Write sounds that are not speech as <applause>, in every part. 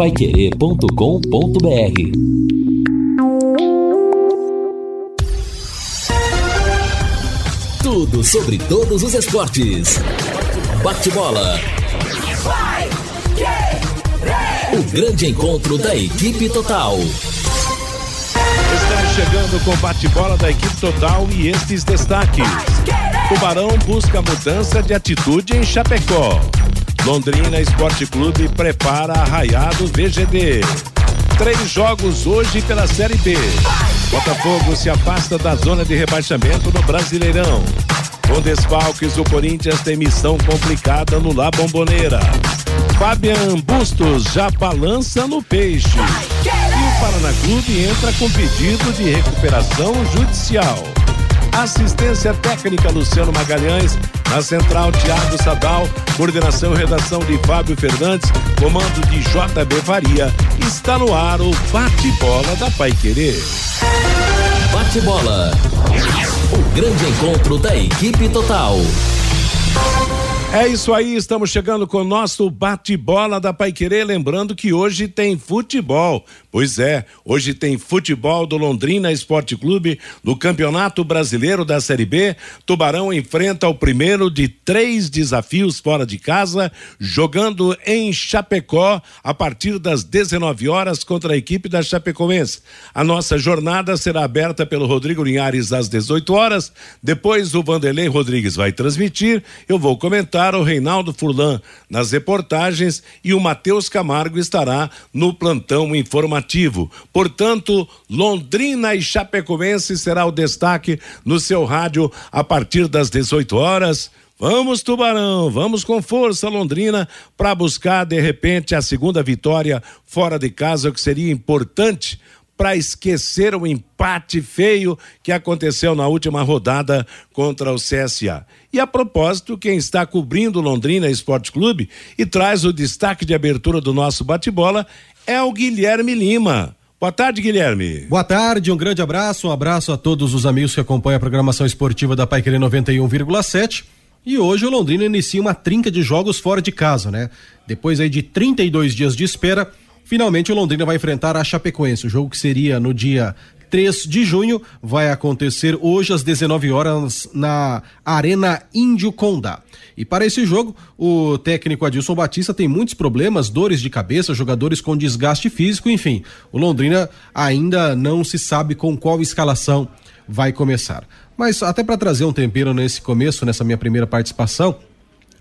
paiquerê.com.br Tudo sobre todos os esportes. Bate-bola. O grande encontro da equipe total. Estamos chegando com o bate-bola da equipe total e estes destaques. Tubarão busca mudança de atitude em Chapecó. Londrina Esporte Clube prepara arraiado VGD. Três jogos hoje pela Série B. Botafogo se afasta da zona de rebaixamento no Brasileirão. Com desfalques, o Corinthians tem missão complicada no La Bomboneira. Fabian Bustos já balança no peixe. E o Paraná Clube entra com pedido de recuperação judicial. Assistência técnica Luciano Magalhães, na central Tiago Sadal, coordenação e redação de Fábio Fernandes, comando de JB Faria. Está no ar o bate-bola da Pai Querer. Bate-bola. O grande encontro da equipe total. É isso aí, estamos chegando com o nosso bate-bola da Paiquerê, lembrando que hoje tem futebol. Pois é, hoje tem futebol do Londrina Esporte Clube no Campeonato Brasileiro da Série B. Tubarão enfrenta o primeiro de três desafios fora de casa, jogando em Chapecó a partir das 19 horas contra a equipe da Chapecoense. A nossa jornada será aberta pelo Rodrigo Linhares às 18 horas. Depois o Vanderlei Rodrigues vai transmitir. Eu vou comentar o Reinaldo Furlan nas reportagens e o Matheus Camargo estará no plantão informativo. Portanto, Londrina e Chapecoense será o destaque no seu rádio a partir das 18 horas. Vamos, Tubarão, vamos com força, Londrina, para buscar de repente a segunda vitória fora de casa, o que seria importante para esquecer o empate feio que aconteceu na última rodada contra o CSA. E a propósito, quem está cobrindo Londrina Esporte Clube e traz o destaque de abertura do nosso bate-bola é o Guilherme Lima. Boa tarde, Guilherme. Boa tarde, um grande abraço, um abraço a todos os amigos que acompanham a programação esportiva da Paiquerê 91,7. E hoje o Londrina inicia uma trinca de jogos fora de casa, né? Depois aí de 32 dias de espera, Finalmente o Londrina vai enfrentar a Chapecoense. O jogo que seria no dia 3 de junho vai acontecer hoje às 19 horas na Arena Índio Condá. E para esse jogo, o técnico Adilson Batista tem muitos problemas, dores de cabeça, jogadores com desgaste físico, enfim. O Londrina ainda não se sabe com qual escalação vai começar. Mas até para trazer um tempero nesse começo, nessa minha primeira participação,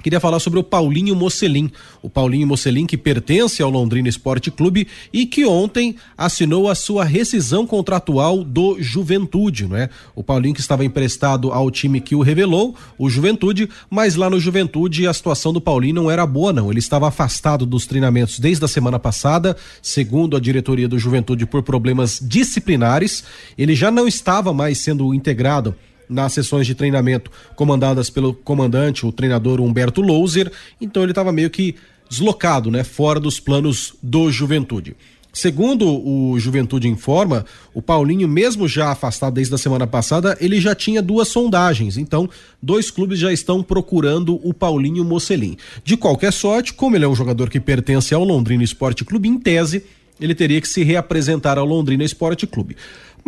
Queria falar sobre o Paulinho Mocelin. O Paulinho Mocelin, que pertence ao Londrina Esporte Clube e que ontem assinou a sua rescisão contratual do Juventude, não é? O Paulinho que estava emprestado ao time que o revelou, o Juventude, mas lá no Juventude a situação do Paulinho não era boa, não. Ele estava afastado dos treinamentos desde a semana passada, segundo a diretoria do Juventude, por problemas disciplinares. Ele já não estava mais sendo integrado nas sessões de treinamento comandadas pelo comandante, o treinador Humberto Louser, então ele estava meio que deslocado, né, fora dos planos do Juventude. Segundo o Juventude informa, o Paulinho, mesmo já afastado desde a semana passada, ele já tinha duas sondagens. Então, dois clubes já estão procurando o Paulinho Mocelin. De qualquer sorte, como ele é um jogador que pertence ao Londrina Esporte Clube, em tese, ele teria que se reapresentar ao Londrina Esporte Clube.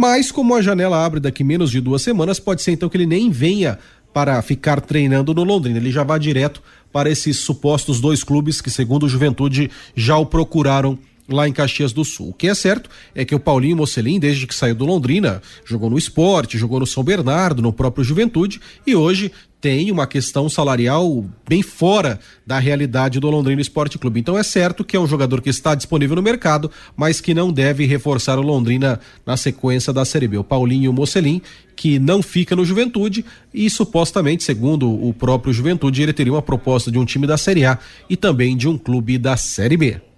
Mas como a janela abre daqui menos de duas semanas, pode ser então que ele nem venha para ficar treinando no Londrina. Ele já vai direto para esses supostos dois clubes que, segundo o Juventude, já o procuraram lá em Caxias do Sul. O que é certo é que o Paulinho Mocelin, desde que saiu do Londrina, jogou no esporte, jogou no São Bernardo, no próprio Juventude e hoje tem uma questão salarial bem fora da realidade do Londrina Esporte Clube. Então é certo que é um jogador que está disponível no mercado, mas que não deve reforçar o Londrina na sequência da Série B. O Paulinho Mocelin, que não fica no Juventude e supostamente, segundo o próprio Juventude, ele teria uma proposta de um time da Série A e também de um clube da Série B.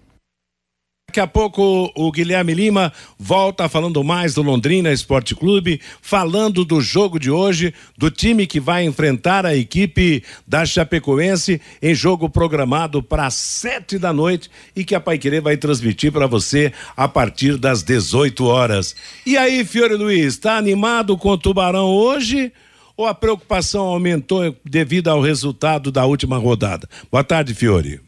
Daqui a pouco o Guilherme Lima volta falando mais do Londrina Esporte Clube, falando do jogo de hoje, do time que vai enfrentar a equipe da Chapecoense em jogo programado para sete da noite e que a Paiquerê vai transmitir para você a partir das 18 horas. E aí, Fiore Luiz, está animado com o Tubarão hoje? Ou a preocupação aumentou devido ao resultado da última rodada? Boa tarde, Fiore.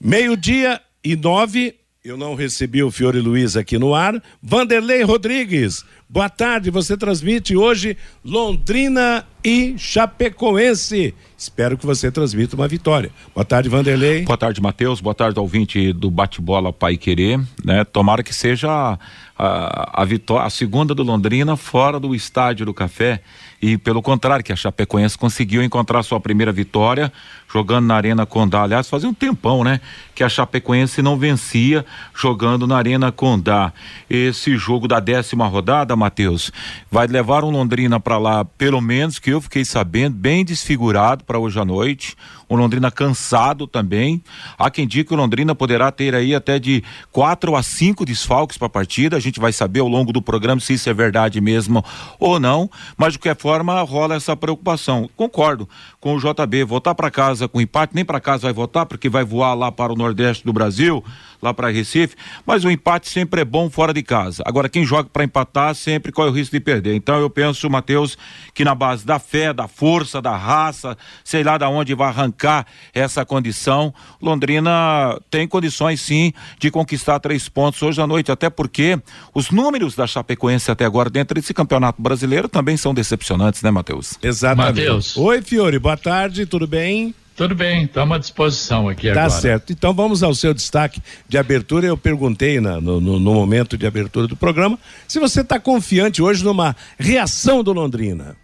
Meio-dia e nove, eu não recebi o Fiore Luiz aqui no ar. Vanderlei Rodrigues, boa tarde. Você transmite hoje Londrina e Chapecoense. Espero que você transmita uma vitória. Boa tarde, Vanderlei. Boa tarde, Matheus. Boa tarde, ouvinte do Bate-Bola Pai Querer. Né? Tomara que seja a, a, vitória, a segunda do Londrina fora do Estádio do Café e pelo contrário, que a Chapecoense conseguiu encontrar sua primeira vitória jogando na Arena Condá. Aliás, fazia um tempão, né? Que a Chapecoense não vencia jogando na Arena Condá. Esse jogo da décima rodada, Matheus, vai levar um Londrina para lá, pelo menos que eu fiquei sabendo, bem desfigurado para hoje à noite o Londrina cansado também. Há quem diga que o Londrina poderá ter aí até de quatro a cinco desfalques para a partida. A gente vai saber ao longo do programa se isso é verdade mesmo ou não. Mas de qualquer forma rola essa preocupação. Concordo com o JB. Voltar para casa com empate, nem para casa vai voltar, porque vai voar lá para o Nordeste do Brasil lá para Recife, mas o empate sempre é bom fora de casa. Agora, quem joga para empatar sempre corre o risco de perder. Então, eu penso, Matheus, que na base da fé, da força, da raça, sei lá da onde vai arrancar essa condição, Londrina tem condições sim de conquistar três pontos hoje à noite, até porque os números da Chapecoense até agora dentro desse campeonato brasileiro também são decepcionantes, né, Matheus? Exatamente. Mateus. Oi, Fiore, boa tarde, tudo bem? Tudo bem, estamos à disposição aqui tá agora. Tá certo. Então vamos ao seu destaque de abertura. Eu perguntei na, no, no, no, momento de abertura do programa se você está confiante hoje numa reação do Londrina.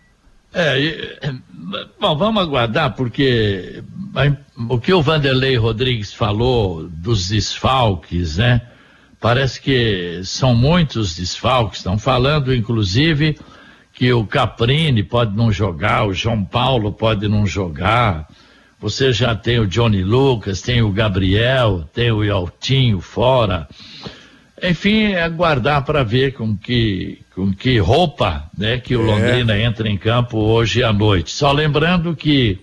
É, <coughs> bom, vamos aguardar, porque o que o Vanderlei Rodrigues falou dos desfalques, né? Parece que são muitos desfalques. Estão falando, inclusive, que o Caprini pode não jogar, o João Paulo pode não jogar. Você já tem o Johnny Lucas, tem o Gabriel, tem o Altinho fora. Enfim, aguardar para ver com que, com que roupa né, que o é. Londrina entra em campo hoje à noite. Só lembrando que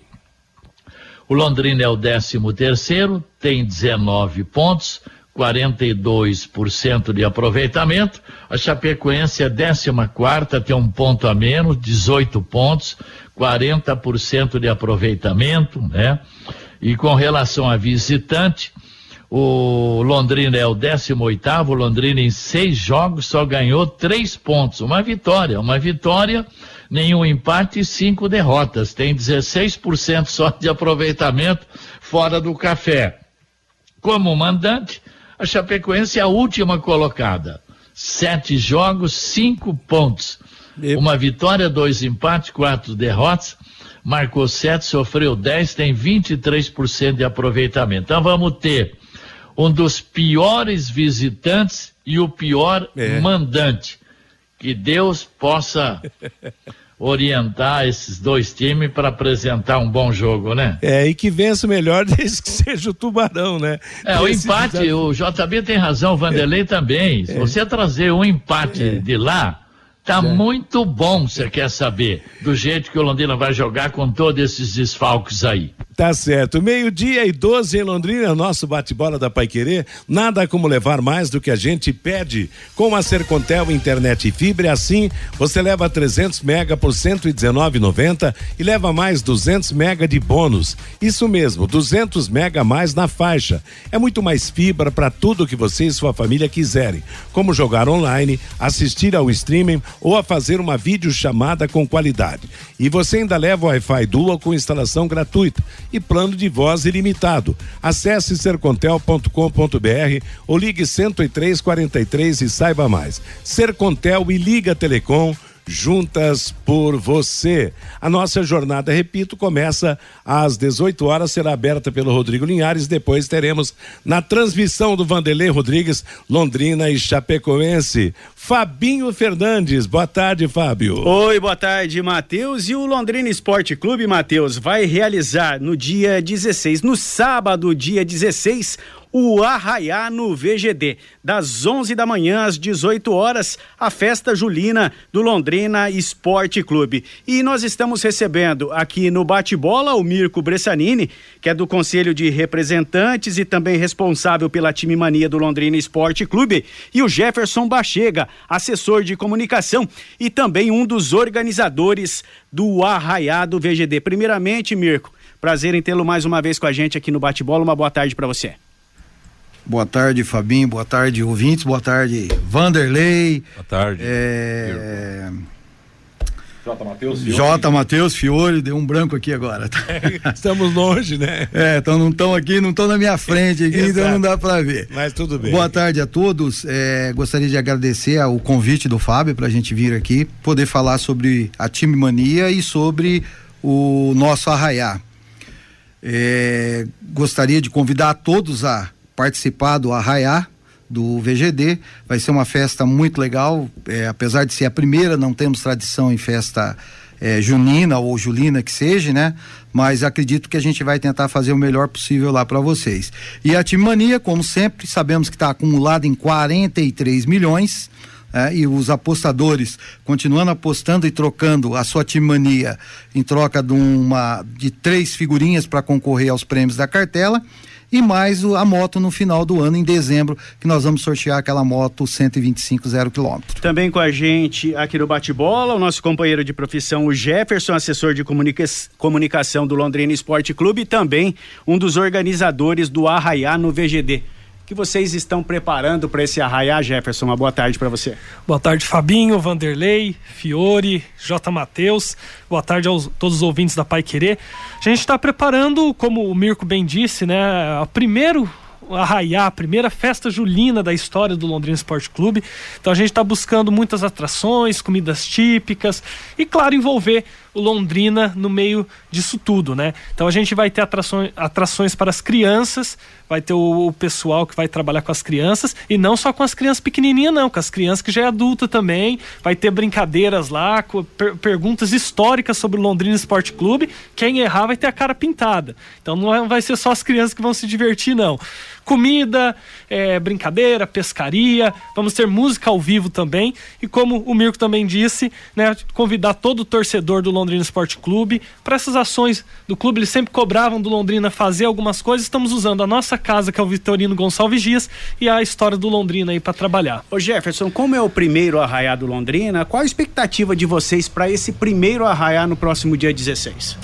o Londrina é o 13 terceiro, tem 19 pontos, 42% de aproveitamento. A Chapecoense é 14 quarta, tem um ponto a menos, 18 pontos, 40% de aproveitamento, né? E com relação a visitante, o Londrina é o 18 o Londrina em seis jogos só ganhou três pontos, uma vitória, uma vitória, nenhum empate e cinco derrotas. Tem 16% só de aproveitamento fora do café. Como mandante, a Chapecoense é a última colocada. Sete jogos, cinco pontos. Uma vitória, dois empates, quatro derrotas. Marcou sete, sofreu dez, tem 23% de aproveitamento. Então vamos ter um dos piores visitantes e o pior é. mandante. Que Deus possa <laughs> orientar esses dois times para apresentar um bom jogo, né? É, e que vença melhor <laughs> desde que seja o Tubarão, né? É, o empate, o JB tem razão, o Vanderlei é. também. Se é. você trazer um empate é. de lá, Tá muito bom, você quer saber, do jeito que o Londrina vai jogar com todos esses desfalques aí. Tá certo. Meio-dia e 12 em Londrina, nosso bate-bola da Paiquerê. Nada como levar mais do que a gente pede. Com a Sercontel Internet e Fibra, assim você leva 300 mega por 119,90 e leva mais 200 mega de bônus. Isso mesmo, 200 mega mais na faixa. É muito mais fibra para tudo que você e sua família quiserem, como jogar online, assistir ao streaming ou a fazer uma videochamada com qualidade. E você ainda leva o Wi-Fi Dual com instalação gratuita e plano de voz ilimitado. Acesse sercontel.com.br ou ligue 10343 e saiba mais. Sercontel e Liga Telecom juntas por você. A nossa jornada, repito, começa às 18 horas, será aberta pelo Rodrigo Linhares, depois teremos na transmissão do Vanderlei Rodrigues, Londrina e Chapecoense. Fabinho Fernandes, boa tarde, Fábio. Oi, boa tarde, Matheus. E o Londrina Esporte Clube, Matheus, vai realizar no dia 16, no sábado, dia 16, o Arraiá no VGD. Das 11 da manhã às 18 horas, a festa julina do Londrina Esporte Clube. E nós estamos recebendo aqui no bate-bola o Mirko Bressanini, que é do Conselho de Representantes e também responsável pela time mania do Londrina Esporte Clube, e o Jefferson Bachega, assessor de comunicação e também um dos organizadores do Arraiá do VGD. Primeiramente, Mirko, prazer em tê-lo mais uma vez com a gente aqui no bate-bola. Uma boa tarde para você. Boa tarde, Fabinho. Boa tarde, ouvintes. Boa tarde, Vanderlei. Boa tarde. É... J. Matheus J. Matheus Fiore, deu um branco aqui agora. <laughs> Estamos longe, né? É, então não estão aqui, não estão na minha frente aqui, então não dá para ver. Mas tudo bem. Boa tarde a todos. É, gostaria de agradecer o convite do Fábio para a gente vir aqui, poder falar sobre a time mania e sobre o nosso arraiá. É, gostaria de convidar a todos a participar do arraiá do VGD. Vai ser uma festa muito legal, é, apesar de ser a primeira, não temos tradição em festa é, junina ou julina que seja, né? Mas acredito que a gente vai tentar fazer o melhor possível lá para vocês. E a Timania, como sempre, sabemos que está acumulada em 43 milhões. É, e os apostadores continuando apostando e trocando a sua timania em troca de uma de três figurinhas para concorrer aos prêmios da cartela e mais a moto no final do ano, em dezembro, que nós vamos sortear aquela moto 125 zero quilômetro. Também com a gente aqui no Bate-Bola, o nosso companheiro de profissão, o Jefferson, assessor de comunica comunicação do Londrina Esporte Clube e também um dos organizadores do Arraiá no VGD que vocês estão preparando para esse arraiá, Jefferson? Uma boa tarde para você. Boa tarde, Fabinho, Vanderlei, Fiore, J. Matheus. Boa tarde a todos os ouvintes da Pai Querer. A gente está preparando, como o Mirko bem disse, né, o primeiro arraiar, a primeira festa julina da história do Londrina Esporte Clube. Então a gente está buscando muitas atrações, comidas típicas e, claro, envolver o Londrina no meio disso tudo, né? Então a gente vai ter atrações, atrações para as crianças, vai ter o, o, pessoal que vai trabalhar com as crianças e não só com as crianças pequenininhas não, com as crianças que já é adulta também, vai ter brincadeiras lá, per, perguntas históricas sobre o Londrina Esporte Clube, quem errar vai ter a cara pintada. Então não é, vai ser só as crianças que vão se divertir não. Comida, é, brincadeira, pescaria, vamos ter música ao vivo também e como o Mirko também disse, né, convidar todo o torcedor do Londrina Esporte Clube. Para essas ações do clube, eles sempre cobravam do Londrina fazer algumas coisas. Estamos usando a nossa casa, que é o Vitorino Gonçalves Dias, e a história do Londrina aí para trabalhar. Ô Jefferson, como é o primeiro arraiá do Londrina, qual a expectativa de vocês para esse primeiro arraiá no próximo dia 16?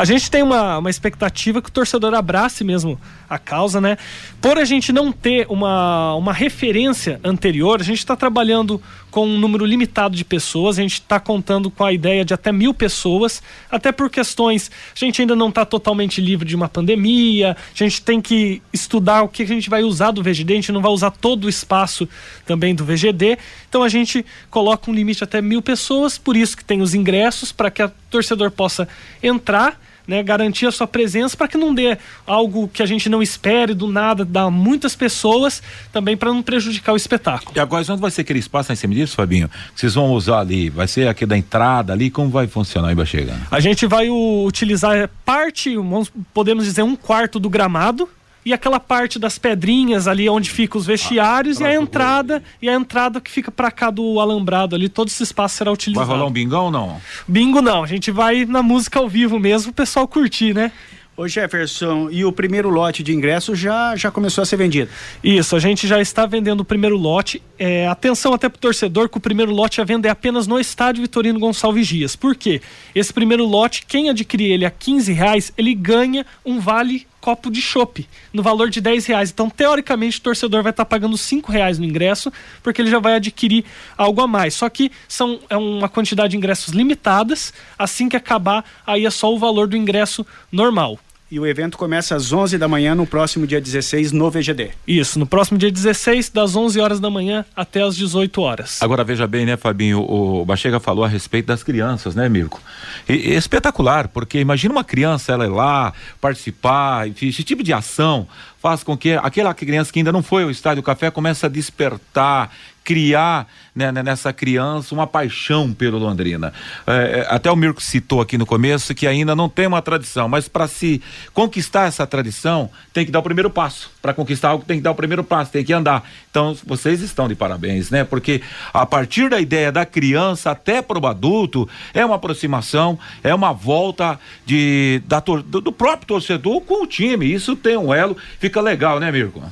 A gente tem uma, uma expectativa que o torcedor abrace mesmo a causa, né? Por a gente não ter uma, uma referência anterior, a gente está trabalhando com um número limitado de pessoas, a gente está contando com a ideia de até mil pessoas, até por questões, a gente ainda não está totalmente livre de uma pandemia, a gente tem que estudar o que a gente vai usar do VGD, a gente não vai usar todo o espaço também do VGD, então a gente coloca um limite até mil pessoas, por isso que tem os ingressos, para que o torcedor possa entrar né, garantir a sua presença para que não dê algo que a gente não espere do nada, dar muitas pessoas, também para não prejudicar o espetáculo. E agora, onde vai ser aquele espaço em cima disso, Fabinho? Vocês vão usar ali? Vai ser aqui da entrada ali? Como vai funcionar aí, vai chegar? A gente vai o, utilizar parte, vamos, podemos dizer, um quarto do gramado, e aquela parte das pedrinhas ali onde ficam os vestiários ah, e a entrada e a entrada que fica para cá do alambrado ali, todo esse espaço será utilizado. Vai rolar um bingão ou não? Bingo não, a gente vai na música ao vivo mesmo, o pessoal curtir, né? Ô Jefferson, e o primeiro lote de ingressos já, já começou a ser vendido? Isso, a gente já está vendendo o primeiro lote. É, atenção até para o torcedor que o primeiro lote a venda é apenas no estádio Vitorino Gonçalves Dias. Por quê? Esse primeiro lote, quem adquirir ele a 15 reais, ele ganha um vale copo de chopp no valor de 10 reais. Então, teoricamente, o torcedor vai estar pagando 5 reais no ingresso, porque ele já vai adquirir algo a mais. Só que são é uma quantidade de ingressos limitadas. Assim que acabar, aí é só o valor do ingresso normal. E o evento começa às 11 da manhã no próximo dia 16 no VGD. Isso, no próximo dia 16, das 11 horas da manhã até as 18 horas. Agora veja bem, né, Fabinho? O Bachega falou a respeito das crianças, né, Mirko? E, e espetacular, porque imagina uma criança ela ir lá participar, enfim, esse tipo de ação faz com que aquela criança que ainda não foi ao estádio café comece a despertar, criar né, né, nessa criança uma paixão pelo Londrina. É, é, até o Mirko citou aqui no começo que ainda não tem uma tradição, mas para se conquistar essa tradição, tem que dar o primeiro passo. Para conquistar algo, tem que dar o primeiro passo, tem que andar. Então, vocês estão de parabéns, né? Porque a partir da ideia da criança até para o adulto, é uma aproximação, é uma volta de, da, do, do próprio torcedor com o time. Isso tem um elo, fica legal, né, Mirko?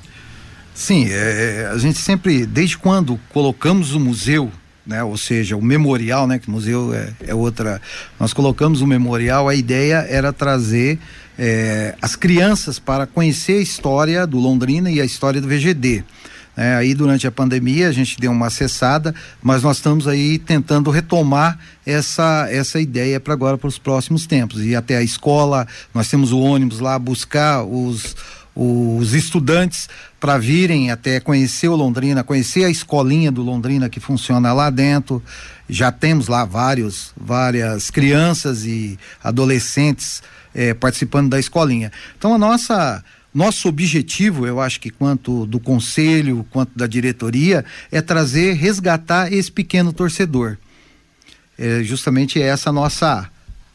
Sim, é, é, a gente sempre, desde quando colocamos o museu, né, ou seja, o memorial, né, que museu é, é outra, nós colocamos o memorial, a ideia era trazer é, as crianças para conhecer a história do Londrina e a história do VGD. É, aí durante a pandemia a gente deu uma acessada, mas nós estamos aí tentando retomar essa, essa ideia para agora para os próximos tempos. E até a escola, nós temos o ônibus lá buscar os, os estudantes para virem até conhecer o Londrina, conhecer a escolinha do Londrina que funciona lá dentro. Já temos lá vários, várias crianças e adolescentes eh, participando da escolinha. Então a nossa nosso objetivo, eu acho que quanto do conselho, quanto da diretoria, é trazer, resgatar esse pequeno torcedor. É justamente essa nossa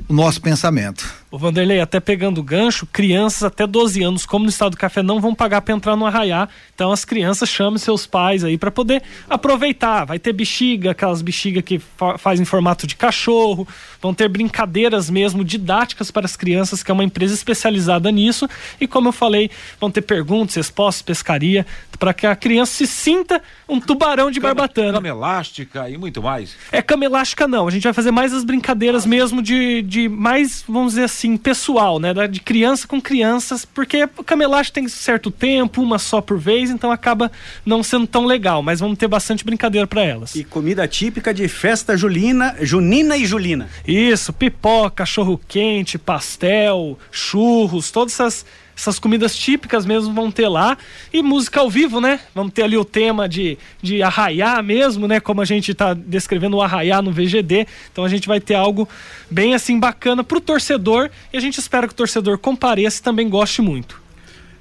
o nosso pensamento. O Vanderlei, até pegando o gancho, crianças até 12 anos, como no estado do café, não vão pagar para entrar no arraiá. Então as crianças chamem seus pais aí para poder aproveitar. Vai ter bexiga, aquelas bexigas que fa fazem formato de cachorro. Vão ter brincadeiras mesmo didáticas para as crianças, que é uma empresa especializada nisso. E como eu falei, vão ter perguntas, respostas, pescaria, para que a criança se sinta um tubarão de cama, barbatana. Cama elástica e muito mais. É cama elástica não. A gente vai fazer mais as brincadeiras mesmo de, de mais, vamos dizer assim, pessoal, né? De criança com crianças, porque o camelagem tem certo tempo, uma só por vez, então acaba não sendo tão legal, mas vamos ter bastante brincadeira para elas. E comida típica de festa julina, junina e julina. Isso, pipoca, cachorro quente, pastel, churros, todas essas essas comidas típicas mesmo vão ter lá. E música ao vivo, né? Vamos ter ali o tema de, de arraiar mesmo, né? Como a gente está descrevendo o arraiar no VGD. Então a gente vai ter algo bem assim bacana para o torcedor. E a gente espera que o torcedor compareça e também goste muito.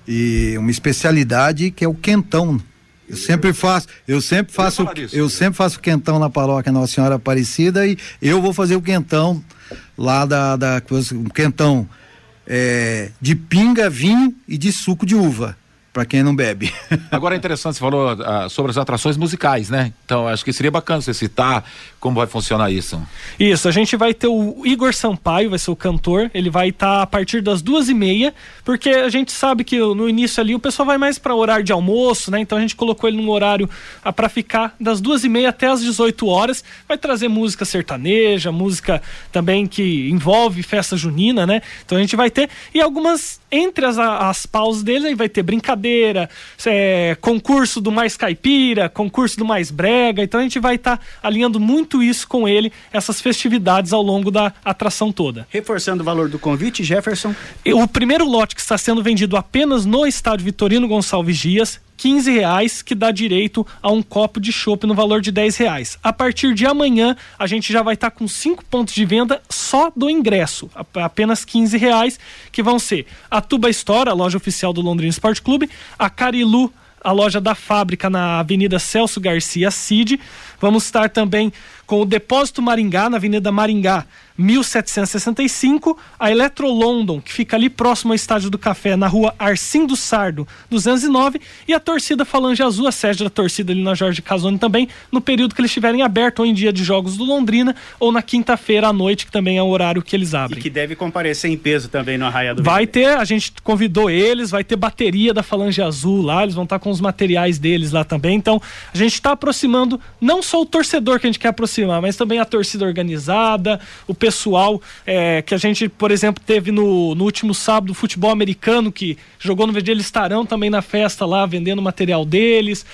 E uma especialidade que é o quentão. Eu sempre faço, eu sempre faço, eu sempre faço quentão na paróquia Nossa Senhora Aparecida e eu vou fazer o quentão lá da, da coisa, um quentão é, de pinga, vinho e de suco de uva para quem não bebe. <laughs> Agora é interessante, você falou uh, sobre as atrações musicais, né? Então acho que seria bacana você citar como vai funcionar isso. Isso, a gente vai ter o Igor Sampaio, vai ser o cantor, ele vai estar tá a partir das duas e meia, porque a gente sabe que no início ali o pessoal vai mais para horário de almoço, né? Então a gente colocou ele num horário uh, para ficar das duas e meia até as 18 horas, vai trazer música sertaneja, música também que envolve festa junina, né? Então a gente vai ter, e algumas, entre as, as pausas dele, aí vai ter brincadeira é, concurso do mais caipira, concurso do mais brega. Então a gente vai estar tá alinhando muito isso com ele, essas festividades ao longo da atração toda. Reforçando o valor do convite, Jefferson. O primeiro lote que está sendo vendido apenas no estádio Vitorino Gonçalves Dias 15 reais, que dá direito a um copo de chopp no valor de 10 reais. A partir de amanhã, a gente já vai estar tá com cinco pontos de venda só do ingresso, apenas 15 reais, que vão ser a Tuba Store, a loja oficial do Londrina Esporte Clube, a Carilu, a loja da fábrica na Avenida Celso Garcia Cid. Vamos estar também com o Depósito Maringá, na Avenida Maringá, 1765, a Eletro London, que fica ali próximo ao Estádio do Café, na rua Arcindo Sardo, 209, e a torcida Falange Azul, a sede da torcida ali na Jorge Casoni também, no período que eles estiverem aberto ou em dia de jogos do Londrina, ou na quinta-feira à noite, que também é o horário que eles abrem. E que deve comparecer em peso também no Arraia do Vai ter, a gente convidou eles, vai ter bateria da Falange Azul lá, eles vão estar com os materiais deles lá também, então a gente está aproximando não só o torcedor que a gente quer aproximar, mas também a torcida organizada, o pessoal é, que a gente, por exemplo, teve no, no último sábado, futebol americano, que jogou no VD, eles estarão também na festa lá, vendendo material deles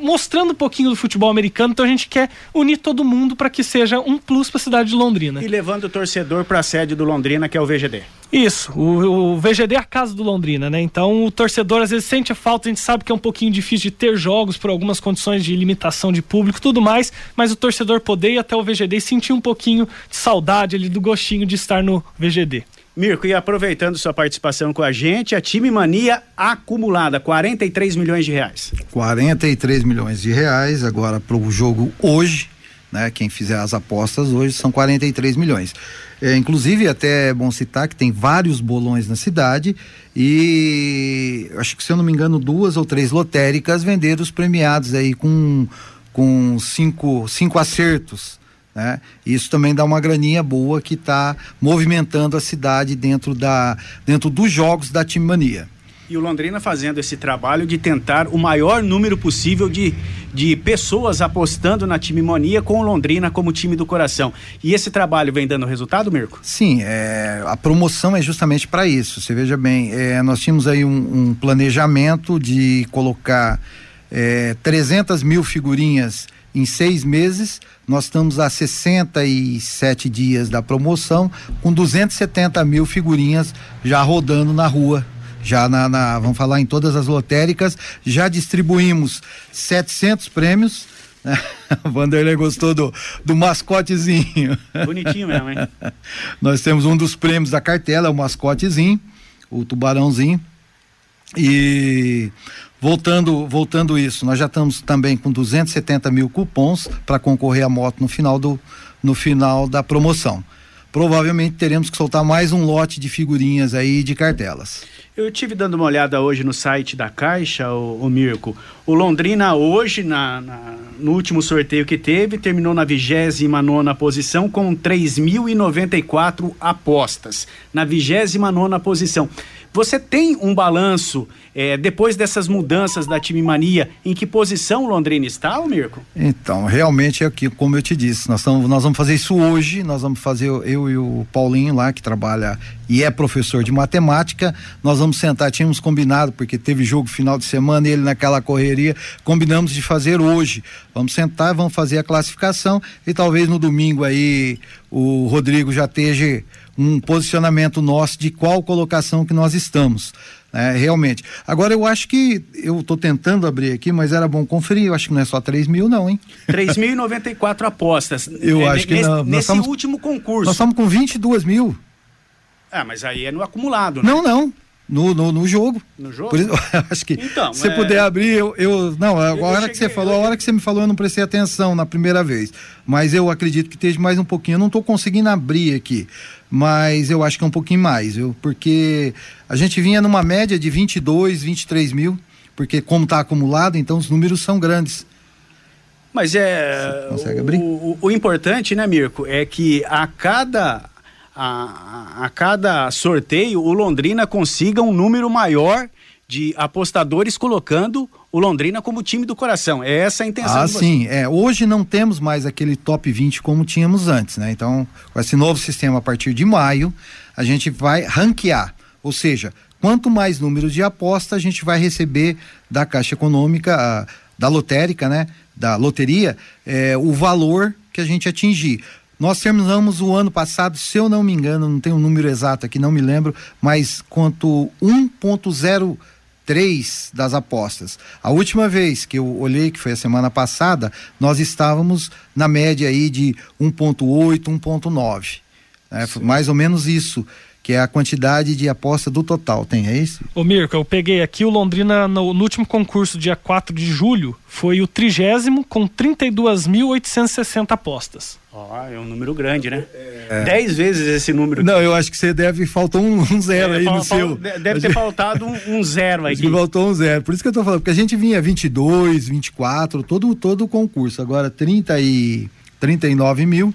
mostrando um pouquinho do futebol americano, então a gente quer unir todo mundo para que seja um plus para a cidade de Londrina. E levando o torcedor para a sede do Londrina, que é o VGD. Isso, o, o, VGD é a casa do Londrina, né? Então o torcedor às vezes sente a falta, a gente sabe que é um pouquinho difícil de ter jogos por algumas condições de limitação de público tudo mais, mas o torcedor poder ir até o VGD e sentir um pouquinho de saudade ali do gostinho de estar no VGD. Mirko, e aproveitando sua participação com a gente, a Time Mania acumulada, 43 milhões de reais. 43 milhões de reais agora para o jogo hoje, né? Quem fizer as apostas hoje são 43 milhões. É, inclusive, até é bom citar que tem vários bolões na cidade e acho que, se eu não me engano, duas ou três lotéricas venderam os premiados aí com, com cinco, cinco acertos. Né? Isso também dá uma graninha boa que está movimentando a cidade dentro, da, dentro dos jogos da Time Mania. E o Londrina fazendo esse trabalho de tentar o maior número possível de, de pessoas apostando na time com o Londrina como time do coração. E esse trabalho vem dando resultado, Mirko? Sim, é, a promoção é justamente para isso. Você veja bem, é, nós tínhamos aí um, um planejamento de colocar é, 300 mil figurinhas em seis meses. Nós estamos a 67 dias da promoção, com 270 mil figurinhas já rodando na rua. Já na, na vamos falar em todas as lotéricas, já distribuímos 700 prêmios. o <laughs> Vanderlei gostou do, do mascotezinho. Bonitinho mesmo, hein? <laughs> Nós temos um dos prêmios da cartela, o mascotezinho, o tubarãozinho. E voltando, voltando isso, nós já estamos também com 270 mil cupons para concorrer à moto no final, do, no final da promoção. Provavelmente teremos que soltar mais um lote de figurinhas aí de cartelas. Eu tive dando uma olhada hoje no site da Caixa, o, o Mirko. O Londrina hoje, na, na, no último sorteio que teve, terminou na 29 posição com 3.094 apostas. Na 29 posição. Você tem um balanço é, depois dessas mudanças da time mania, em que posição o Londrina está, Mirko? Então, realmente é aqui, como eu te disse, nós, tamo, nós vamos fazer isso hoje, nós vamos fazer, eu e o Paulinho lá, que trabalha e é professor de matemática, nós vamos sentar, tínhamos combinado, porque teve jogo final de semana, ele naquela correria, combinamos de fazer hoje. Vamos sentar, vamos fazer a classificação e talvez no domingo aí o Rodrigo já esteja um posicionamento nosso de qual colocação que nós estamos. Né, realmente. Agora eu acho que eu estou tentando abrir aqui, mas era bom conferir. Eu acho que não é só 3 mil, não, hein? 3.094 apostas. <laughs> Eu é, acho que nesse, não. Nesse estamos, último concurso. Nós estamos com 22 mil. Ah, mas aí é no acumulado, né? Não, não. No, no, no jogo. No jogo? Por isso, <laughs> acho que então, se você é... puder abrir, eu, eu não, a Eu hora cheguei- que você falou, a hora que você me falou, eu não prestei atenção na primeira vez. Mas eu acredito que esteja mais um pouquinho. Eu não estou conseguindo abrir aqui, mas eu acho que é um pouquinho mais, viu? Porque a gente vinha numa média de 22, 23 mil, porque como está acumulado, então os números são grandes. Mas é. O, abrir? O, o importante, né, Mirko, é que a cada. A, a cada sorteio, o Londrina consiga um número maior de apostadores colocando o Londrina como time do coração. É essa a intenção Ah, sim. É, hoje não temos mais aquele top 20 como tínhamos antes, né? Então, com esse novo sistema a partir de maio, a gente vai ranquear. Ou seja, quanto mais números de aposta a gente vai receber da Caixa Econômica, a- da lotérica, né? Da loteria, é, o valor que a gente atingir. Nós terminamos o ano passado, se eu não me engano, não tenho um número exato aqui, não me lembro, mas quanto 1.03 das apostas. A última vez que eu olhei, que foi a semana passada, nós estávamos na média aí de 1.8, 1.9. né? Foi Mais ou menos isso, que é a quantidade de aposta do total. Tem é esse? Ô Mirko, eu peguei aqui o Londrina no, no último concurso, dia 4 de julho, foi o trigésimo com 32.860 apostas. Ó, é um número grande, né? Dez vezes esse número. Não, eu acho que você deve faltou um, um zero É, aí fal- no fal- seu. de- Deve ter faltado um, um zero que faltou um zero. Por isso que eu tô falando, porque a gente vinha 22, 24, todo, todo o concurso. Agora 30 e 39 mil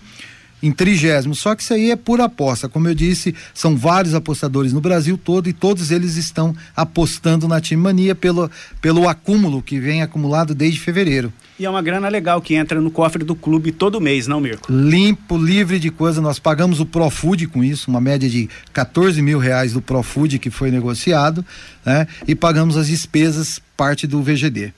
em trigésimo. Só que isso aí é por aposta. Como eu disse, são vários apostadores no Brasil todo e todos eles estão apostando na Time Mania pelo, pelo acúmulo que vem acumulado desde fevereiro. E é uma grana legal que entra no cofre do clube todo mês, não, Mirko? Limpo, livre de coisa. Nós pagamos o Profood com isso, uma média de 14 mil reais do Profood que foi negociado, né? E pagamos as despesas, parte do VGD.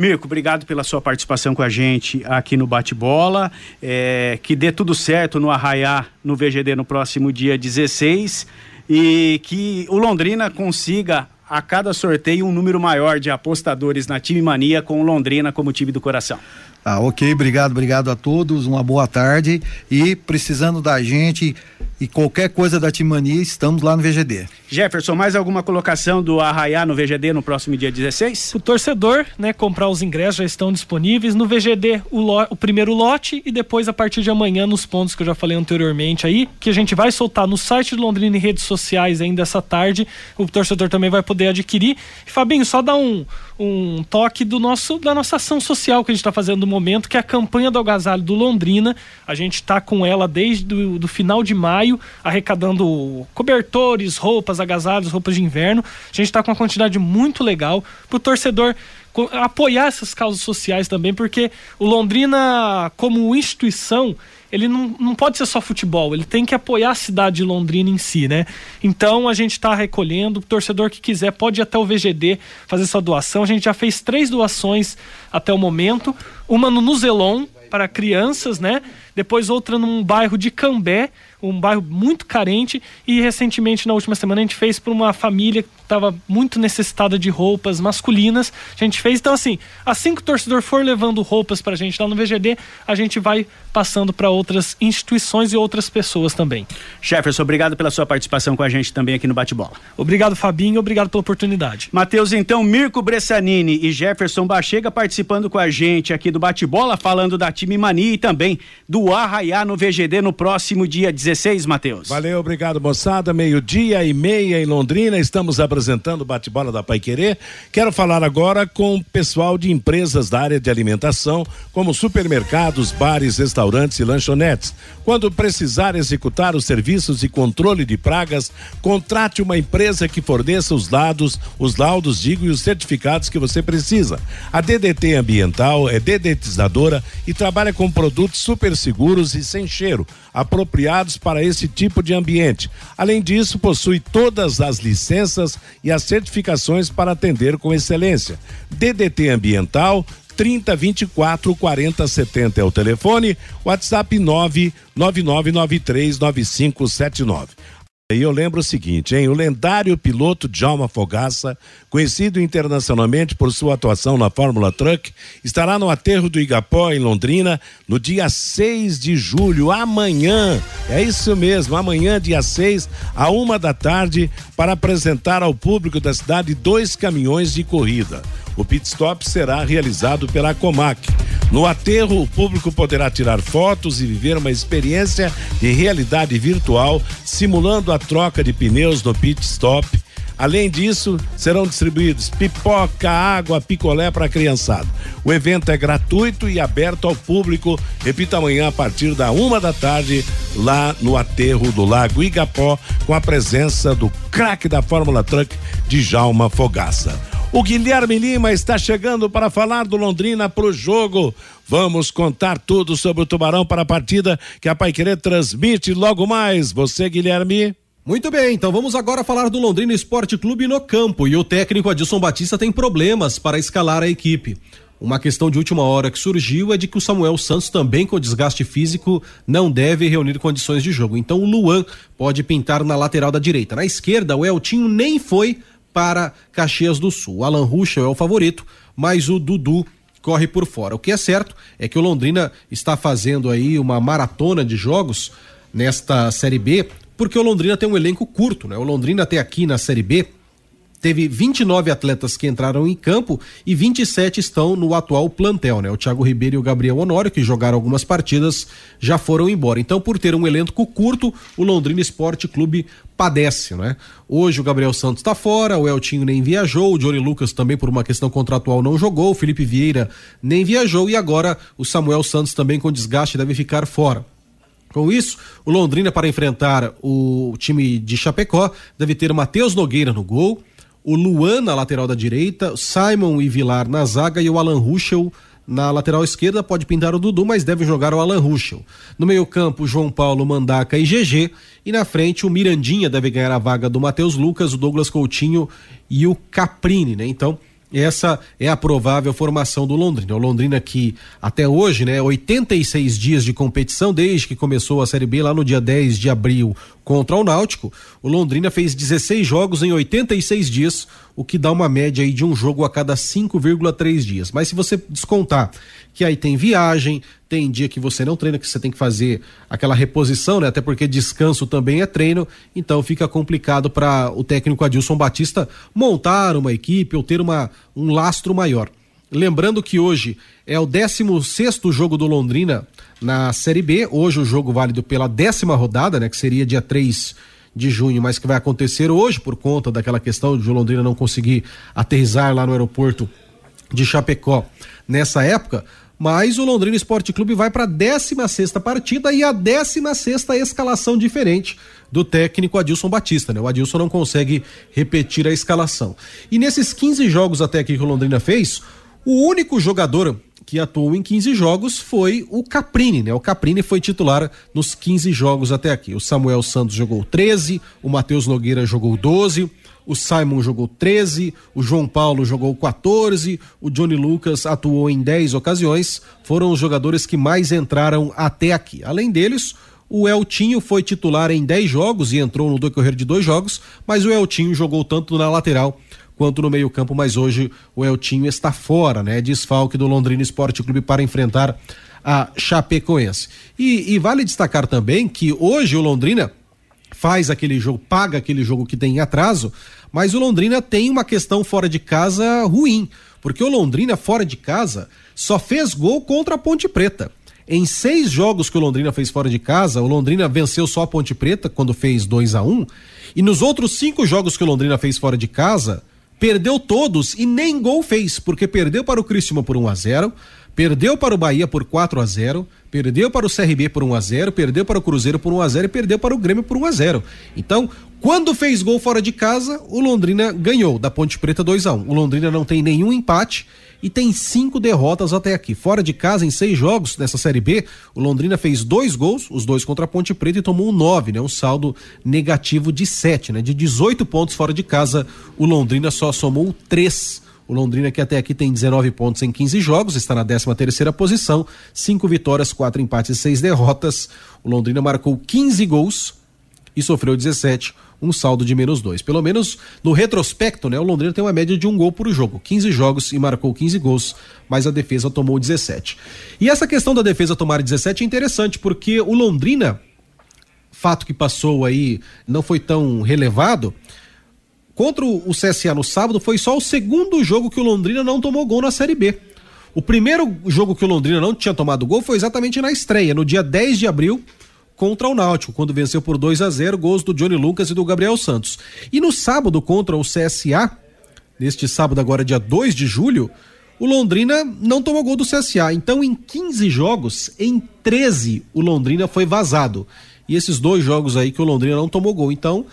Mirko, obrigado pela sua participação com a gente aqui no Bate-Bola. É, que dê tudo certo no Arraiá, no VGD, no próximo dia 16. E que o Londrina consiga, a cada sorteio, um número maior de apostadores na Time Mania com o Londrina como time do coração. Tá, ok, obrigado, obrigado a todos, uma boa tarde e precisando da gente e qualquer coisa da Timania, estamos lá no VGD. Jefferson, mais alguma colocação do Arraiá no VGD no próximo dia 16? O torcedor, né, comprar os ingressos já estão disponíveis no VGD, o, lo- o primeiro lote e depois a partir de amanhã nos pontos que eu já falei anteriormente aí, que a gente vai soltar no site do Londrina e redes sociais ainda essa tarde, o torcedor também vai poder adquirir. E Fabinho, só dá um, um toque do nosso da nossa ação social que a gente está fazendo no momento, que é a campanha do agasalho do Londrina. A gente está com ela desde do, do final de maio, arrecadando cobertores, roupas, agasalhos, roupas de inverno. A gente está com uma quantidade muito legal para o torcedor apoiar essas causas sociais também, porque o Londrina, como instituição, ele não, não pode ser só futebol, ele tem que apoiar a cidade de Londrina em si, né? Então a gente está recolhendo, o torcedor que quiser pode ir até o VGD fazer sua doação. A gente já fez três doações até o momento, uma no Nuzelon para crianças, né? Depois outra num bairro de Cambé, um bairro muito carente e recentemente na última semana a gente fez para uma família que estava muito necessitada de roupas masculinas. A gente fez então assim, assim que o torcedor for levando roupas para a gente lá no VGD, a gente vai passando para outras instituições e outras pessoas também. Jefferson, obrigado pela sua participação com a gente também aqui no Bate-Bola. Obrigado, Fabinho, obrigado pela oportunidade. Matheus, então, Mirko Bressanini e Jefferson Bachega participando com a gente aqui do Bate-Bola, falando da time Mania e também do Arraiá no VGD no próximo dia 16 16, Matheus. Valeu, obrigado, moçada. Meio-dia e meia em Londrina, estamos apresentando o bate-bola da Pai Querer. Quero falar agora com o pessoal de empresas da área de alimentação, como supermercados, bares, restaurantes e lanchonetes. Quando precisar executar os serviços de controle de pragas, contrate uma empresa que forneça os dados, os laudos, digo, e os certificados que você precisa. A DDT Ambiental é dedetizadora e trabalha com produtos super seguros e sem cheiro, apropriados para esse tipo de ambiente. Além disso, possui todas as licenças e as certificações para atender com excelência. DDT Ambiental 30 24 40 70 é o telefone, WhatsApp 99993 9579. E eu lembro o seguinte, hein? O lendário piloto Djalma Fogaça, conhecido internacionalmente por sua atuação na Fórmula Truck, estará no aterro do Igapó, em Londrina, no dia 6 de julho, amanhã. É isso mesmo, amanhã, dia 6, a uma da tarde, para apresentar ao público da cidade dois caminhões de corrida. O pit stop será realizado pela Comac. No aterro, o público poderá tirar fotos e viver uma experiência de realidade virtual, simulando a troca de pneus no pit stop. Além disso, serão distribuídos pipoca, água, picolé para a criançada. O evento é gratuito e aberto ao público. Repita amanhã a partir da uma da tarde, lá no aterro do Lago Igapó, com a presença do craque da Fórmula Truck, Djalma Fogaça. O Guilherme Lima está chegando para falar do Londrina para o jogo. Vamos contar tudo sobre o Tubarão para a partida que a Pai Querer transmite logo mais. Você, Guilherme? Muito bem, então vamos agora falar do Londrina Esporte Clube no campo. E o técnico Adilson Batista tem problemas para escalar a equipe. Uma questão de última hora que surgiu é de que o Samuel Santos, também com desgaste físico, não deve reunir condições de jogo. Então o Luan pode pintar na lateral da direita. Na esquerda, o Eltinho nem foi para Caxias do Sul. Alan Ruschel é o favorito, mas o Dudu corre por fora. O que é certo é que o Londrina está fazendo aí uma maratona de jogos nesta Série B, porque o Londrina tem um elenco curto, né? O Londrina até aqui na Série B teve 29 atletas que entraram em campo e 27 estão no atual plantel, né? O Thiago Ribeiro e o Gabriel Honório, que jogaram algumas partidas, já foram embora. Então, por ter um elenco curto, o Londrina Esporte Clube padece, né? Hoje o Gabriel Santos está fora, o Eltinho nem viajou, o Johnny Lucas também por uma questão contratual não jogou, o Felipe Vieira nem viajou e agora o Samuel Santos também com desgaste deve ficar fora. Com isso, o Londrina para enfrentar o time de Chapecó deve ter Matheus Nogueira no gol, o Luan na lateral da direita, Simon e Vilar na zaga e o Alan Ruschel na lateral esquerda. Pode pintar o Dudu, mas deve jogar o Alan Ruschel. No meio-campo, João Paulo, Mandaca e GG. E na frente, o Mirandinha deve ganhar a vaga do Matheus Lucas, o Douglas Coutinho e o Caprini, né? Então, essa é a provável formação do Londrina. O Londrina que até hoje, né, 86 dias de competição desde que começou a Série B lá no dia 10 de abril contra o Náutico. O Londrina fez 16 jogos em 86 dias, o que dá uma média aí de um jogo a cada 5,3 dias. Mas se você descontar que aí tem viagem, tem dia que você não treina, que você tem que fazer aquela reposição, né? Até porque descanso também é treino, então fica complicado para o técnico Adilson Batista montar uma equipe ou ter uma, um lastro maior. Lembrando que hoje é o 16 sexto jogo do Londrina na Série B. Hoje o jogo válido pela décima rodada, né? Que seria dia 3 de junho, mas que vai acontecer hoje por conta daquela questão de o Londrina não conseguir aterrizar lá no aeroporto de Chapecó nessa época. mas o Londrina Esporte Clube vai para a 16 sexta partida e a 16 sexta escalação diferente do técnico Adilson Batista, né? O Adilson não consegue repetir a escalação. E nesses 15 jogos até aqui que o Londrina fez, o único jogador que atuou em 15 jogos foi o Caprini, né? O Caprini foi titular nos 15 jogos até aqui. O Samuel Santos jogou 13, o Matheus Nogueira jogou 12, o Simon jogou 13, o João Paulo jogou 14, o Johnny Lucas atuou em 10 ocasiões, foram os jogadores que mais entraram até aqui. Além deles, o Eltinho foi titular em 10 jogos e entrou no decorrer de dois jogos, mas o Eltinho jogou tanto na lateral quanto no meio-campo, mas hoje o Eltinho está fora, né? Desfalque do Londrina Esporte Clube para enfrentar a Chapecoense. E, e vale destacar também que hoje o Londrina faz aquele jogo, paga aquele jogo que tem em atraso, mas o Londrina tem uma questão fora de casa ruim, porque o Londrina fora de casa só fez gol contra a Ponte Preta. Em seis jogos que o Londrina fez fora de casa, o Londrina venceu só a Ponte Preta quando fez 2 a 1 um, e nos outros cinco jogos que o Londrina fez fora de casa, perdeu todos e nem gol fez, porque perdeu para o Criciúma por 1 um a 0 perdeu para o Bahia por 4 a 0 perdeu para o CRB por 1 a 0 perdeu para o Cruzeiro por 1 a 0 e perdeu para o Grêmio por 1 a 0 Então, quando fez gol fora de casa, o Londrina ganhou da Ponte Preta 2 a 1 O Londrina não tem nenhum empate e tem cinco derrotas até aqui. Fora de casa, em seis jogos dessa Série B, o Londrina fez dois gols, os dois contra a Ponte Preta, e tomou um nove, né? Um saldo negativo de sete, né? De 18 pontos fora de casa, o Londrina só somou três. O Londrina, que até aqui tem 19 pontos em 15 jogos, está na 13 terceira posição, cinco vitórias, quatro empates e seis derrotas. O Londrina marcou 15 gols e sofreu 17 um saldo de menos dois. Pelo menos no retrospecto, né? O Londrina tem uma média de um gol por jogo. 15 jogos e marcou 15 gols, mas a defesa tomou 17. E essa questão da defesa tomar 17 é interessante, porque o Londrina, fato que passou aí, não foi tão relevado. Contra o CSA no sábado, foi só o segundo jogo que o Londrina não tomou gol na Série B. O primeiro jogo que o Londrina não tinha tomado gol foi exatamente na estreia, no dia 10 de abril, contra o Náutico, quando venceu por 2 a 0 gols do Johnny Lucas e do Gabriel Santos. E no sábado contra o CSA, neste sábado agora dia 2 de julho, o Londrina não tomou gol do CSA. Então, em 15 jogos, em 13 o Londrina foi vazado. E esses dois jogos aí que o Londrina não tomou gol. Então,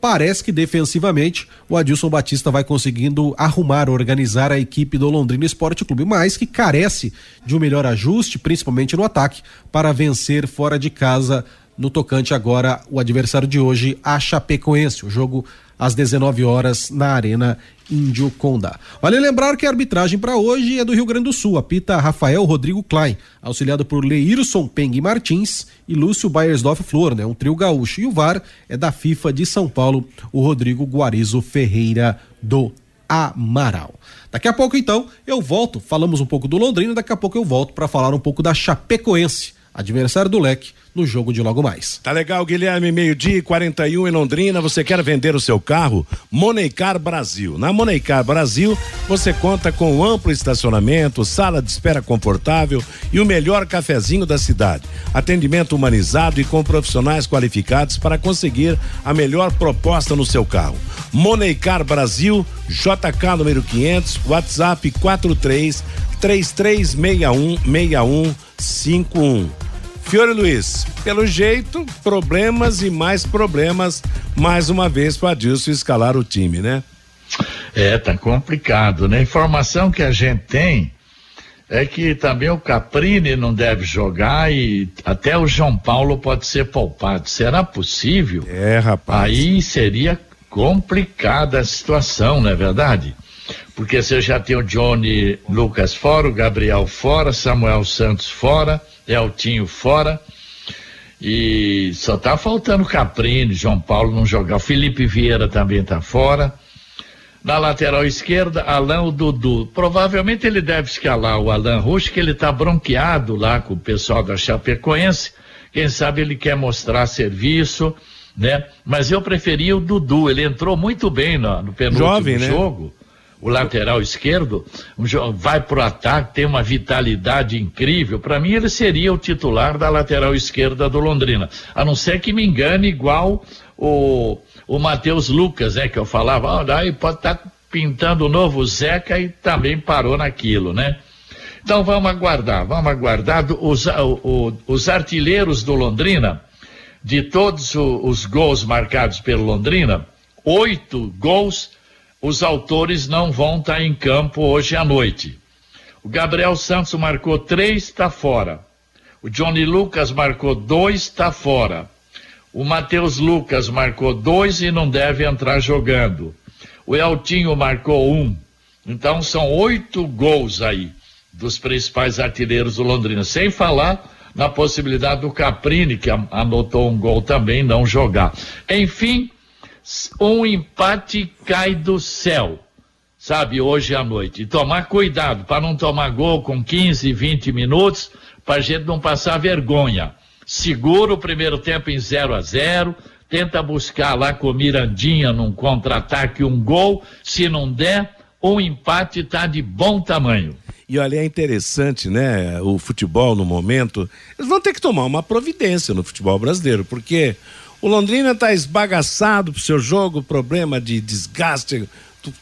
parece que defensivamente o Adilson Batista vai conseguindo arrumar, organizar a equipe do Londrina Esporte Clube, mas que carece de um melhor ajuste, principalmente no ataque, para vencer fora de casa no tocante agora o adversário de hoje, a Chapecoense. O jogo às 19 horas na Arena Índio Condá. Vale lembrar que a arbitragem para hoje é do Rio Grande do Sul. Apita Rafael Rodrigo Klein, auxiliado por Leirson Peng Martins e Lúcio Bayersdorf Flor, né? Um trio gaúcho. E o VAR é da FIFA de São Paulo, o Rodrigo Guarizo Ferreira do Amaral. Daqui a pouco, então, eu volto. Falamos um pouco do Londrina, daqui a pouco eu volto para falar um pouco da Chapecoense, adversário do Leque no jogo de logo mais. Tá legal, Guilherme, meio-dia e 41 em Londrina. Você quer vender o seu carro? Moneycar Brasil. Na Moneycar Brasil, você conta com amplo estacionamento, sala de espera confortável e o melhor cafezinho da cidade. Atendimento humanizado e com profissionais qualificados para conseguir a melhor proposta no seu carro. Moneycar Brasil, JK número 500, WhatsApp 43 3361 6151. Fiore Luiz, pelo jeito, problemas e mais problemas, mais uma vez para Adilson escalar o time, né? É, tá complicado, né? Informação que a gente tem é que também o Caprini não deve jogar e até o João Paulo pode ser poupado. Será possível? É, rapaz. Aí seria complicada a situação, não é verdade? Porque você já tem o Johnny Lucas fora, o Gabriel fora, Samuel Santos fora, Eltinho fora. E só tá faltando Caprini, João Paulo não jogar. O Felipe Vieira também tá fora. Na lateral esquerda, Alain o Dudu. Provavelmente ele deve escalar o Alain Rush, que ele tá bronqueado lá com o pessoal da Chapecoense. Quem sabe ele quer mostrar serviço, né? Mas eu preferia o Dudu. Ele entrou muito bem no, no penúltimo Jovem, né? O lateral esquerdo, vai para o ataque, tem uma vitalidade incrível. Para mim, ele seria o titular da lateral esquerda do Londrina. A não ser que me engane, igual o, o Matheus Lucas, né? Que eu falava, ah, daí pode estar tá pintando o novo Zeca e também parou naquilo, né? Então vamos aguardar, vamos aguardar os, os artilheiros do Londrina, de todos os gols marcados pelo Londrina, oito gols, os autores não vão estar em campo hoje à noite. O Gabriel Santos marcou três, está fora. O Johnny Lucas marcou dois, está fora. O Matheus Lucas marcou dois e não deve entrar jogando. O Eltinho marcou um. Então são oito gols aí dos principais artilheiros do Londrina. Sem falar na possibilidade do Caprini, que anotou um gol também, não jogar. Enfim, um empate cai do céu, sabe, hoje à noite. E tomar cuidado para não tomar gol com 15, 20 minutos para a gente não passar vergonha. Segura o primeiro tempo em 0 a 0 tenta buscar lá com o Mirandinha num contra-ataque um gol. Se não der, um empate está de bom tamanho. E olha, é interessante, né? O futebol no momento. Eles vão ter que tomar uma providência no futebol brasileiro, porque o Londrina está esbagaçado pro seu jogo, problema de desgaste.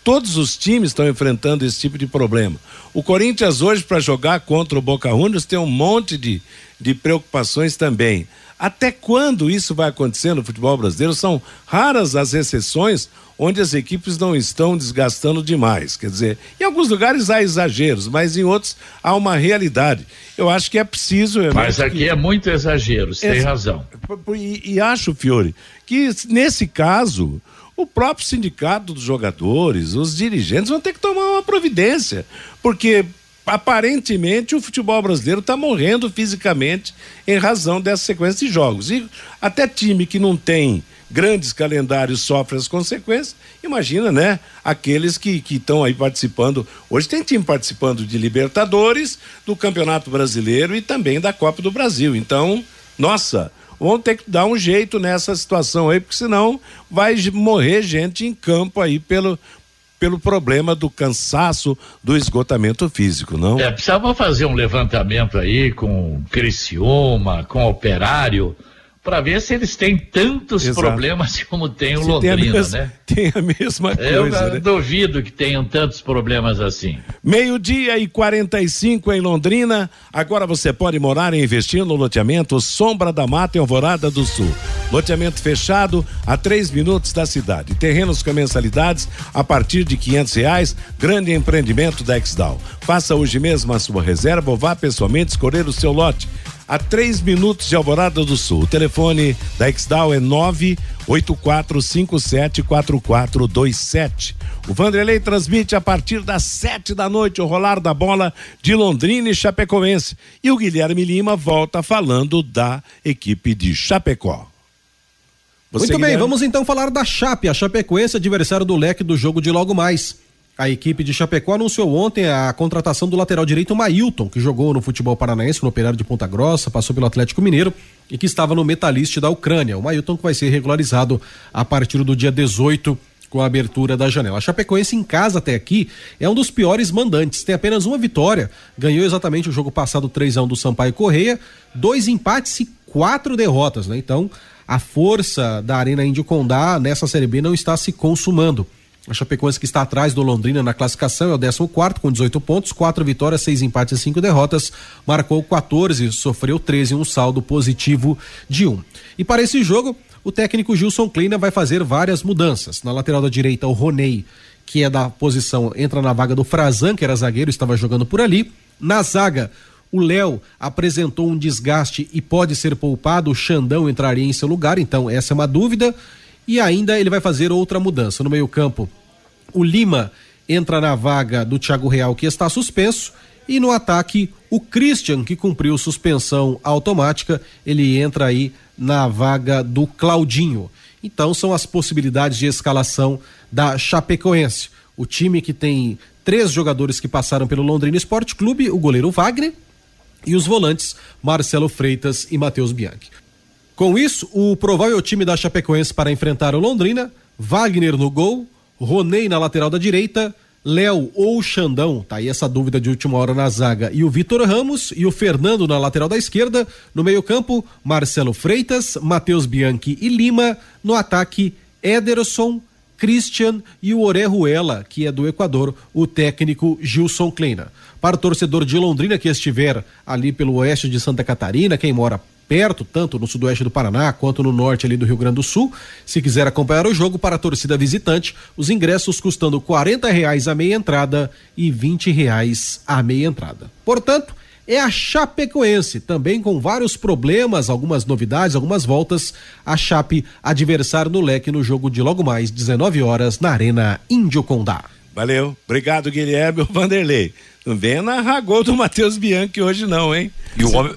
Todos os times estão enfrentando esse tipo de problema. O Corinthians hoje, para jogar contra o Boca Juniors, tem um monte de, de preocupações também. Até quando isso vai acontecer no futebol brasileiro? São raras as exceções onde as equipes não estão desgastando demais. Quer dizer, em alguns lugares há exageros, mas em outros há uma realidade. Eu acho que é preciso. Mas aqui que... é muito exagero, você tem razão. E, e acho, Fiore, que nesse caso o próprio sindicato dos jogadores, os dirigentes vão ter que tomar uma providência, porque aparentemente o futebol brasileiro está morrendo fisicamente em razão dessa sequência de jogos. E até time que não tem grandes calendários sofre as consequências. Imagina, né? Aqueles que estão aí participando. Hoje tem time participando de Libertadores, do Campeonato Brasileiro e também da Copa do Brasil. Então, nossa, vão ter que dar um jeito nessa situação aí, porque senão vai morrer gente em campo aí pelo, pelo problema do cansaço, do esgotamento físico, não? É, precisava fazer um levantamento aí com Criciúma, com Operário, para ver se eles têm tantos Exato. problemas <laughs> como tem o se Londrina, tem mesma, né? <laughs> Tem a mesma coisa. Eu né? duvido que tenham tantos problemas assim. Meio-dia e 45 em Londrina. Agora você pode morar e investir no loteamento Sombra da Mata em Alvorada do Sul. Loteamento fechado a três minutos da cidade. Terrenos com mensalidades a partir de quinhentos reais. Grande empreendimento da Exdal. Faça hoje mesmo a sua reserva ou vá pessoalmente escolher o seu lote a três minutos de Alvorada do Sul. O telefone da Exdal é 984574427. O Vanderlei transmite a partir das sete da noite o rolar da bola de Londrina e Chapecoense. E o Guilherme Lima volta falando da equipe de Chapecó. Você, Muito bem, Guilherme? vamos então falar da Chape, a Chapecoense, adversário do leque do jogo de logo mais. A equipe de Chapecó anunciou ontem a contratação do lateral direito Mailton, que jogou no futebol paranaense, no Operário de Ponta Grossa, passou pelo Atlético Mineiro e que estava no Metaliste da Ucrânia. O Mailton que vai ser regularizado a partir do dia 18 com a abertura da janela. A Chapecoense em casa até aqui é um dos piores mandantes. Tem apenas uma vitória. Ganhou exatamente o jogo passado 3 a 1 do Sampaio Correia, dois empates e quatro derrotas, né? Então, a força da Arena Índio Condá nessa Série B não está se consumando. A Chapecoense que está atrás do Londrina na classificação é o 14 com 18 pontos, quatro vitórias, seis empates e cinco derrotas. Marcou 14, sofreu 13, um saldo positivo de um. E para esse jogo, o técnico Gilson Kleina vai fazer várias mudanças. Na lateral da direita, o Roney, que é da posição, entra na vaga do Frazan, que era zagueiro, estava jogando por ali. Na zaga, o Léo apresentou um desgaste e pode ser poupado, o Xandão entraria em seu lugar, então essa é uma dúvida. E ainda ele vai fazer outra mudança. No meio-campo, o Lima entra na vaga do Thiago Real, que está suspenso. E no ataque, o Christian, que cumpriu suspensão automática, ele entra aí na vaga do Claudinho. Então são as possibilidades de escalação da Chapecoense. O time que tem três jogadores que passaram pelo Londrina Esporte Clube, o goleiro Wagner e os volantes Marcelo Freitas e Matheus Bianchi. Com isso, o provável time da Chapecoense para enfrentar o Londrina, Wagner no gol, Ronei na lateral da direita, Léo ou Xandão, tá aí essa dúvida de última hora na zaga, e o Vitor Ramos e o Fernando na lateral da esquerda, no meio-campo, Marcelo Freitas, Matheus Bianchi e Lima, no ataque, Ederson, Christian e o Orejuela, que é do Equador, o técnico Gilson Kleina. Para o torcedor de Londrina que estiver ali pelo oeste de Santa Catarina, quem mora perto, tanto no sudoeste do Paraná quanto no norte ali do Rio Grande do Sul. Se quiser acompanhar o jogo para a torcida visitante, os ingressos custando R$ reais a meia entrada e R$ reais a meia entrada. Portanto, é a Chapecoense, também com vários problemas, algumas novidades, algumas voltas. A Chape adversário no leque no jogo de logo mais 19 horas na Arena Índio Condá. Valeu, obrigado Guilherme <laughs> Vanderlei. Não venha narrar gol do Matheus Bianchi hoje não, hein? E o homem,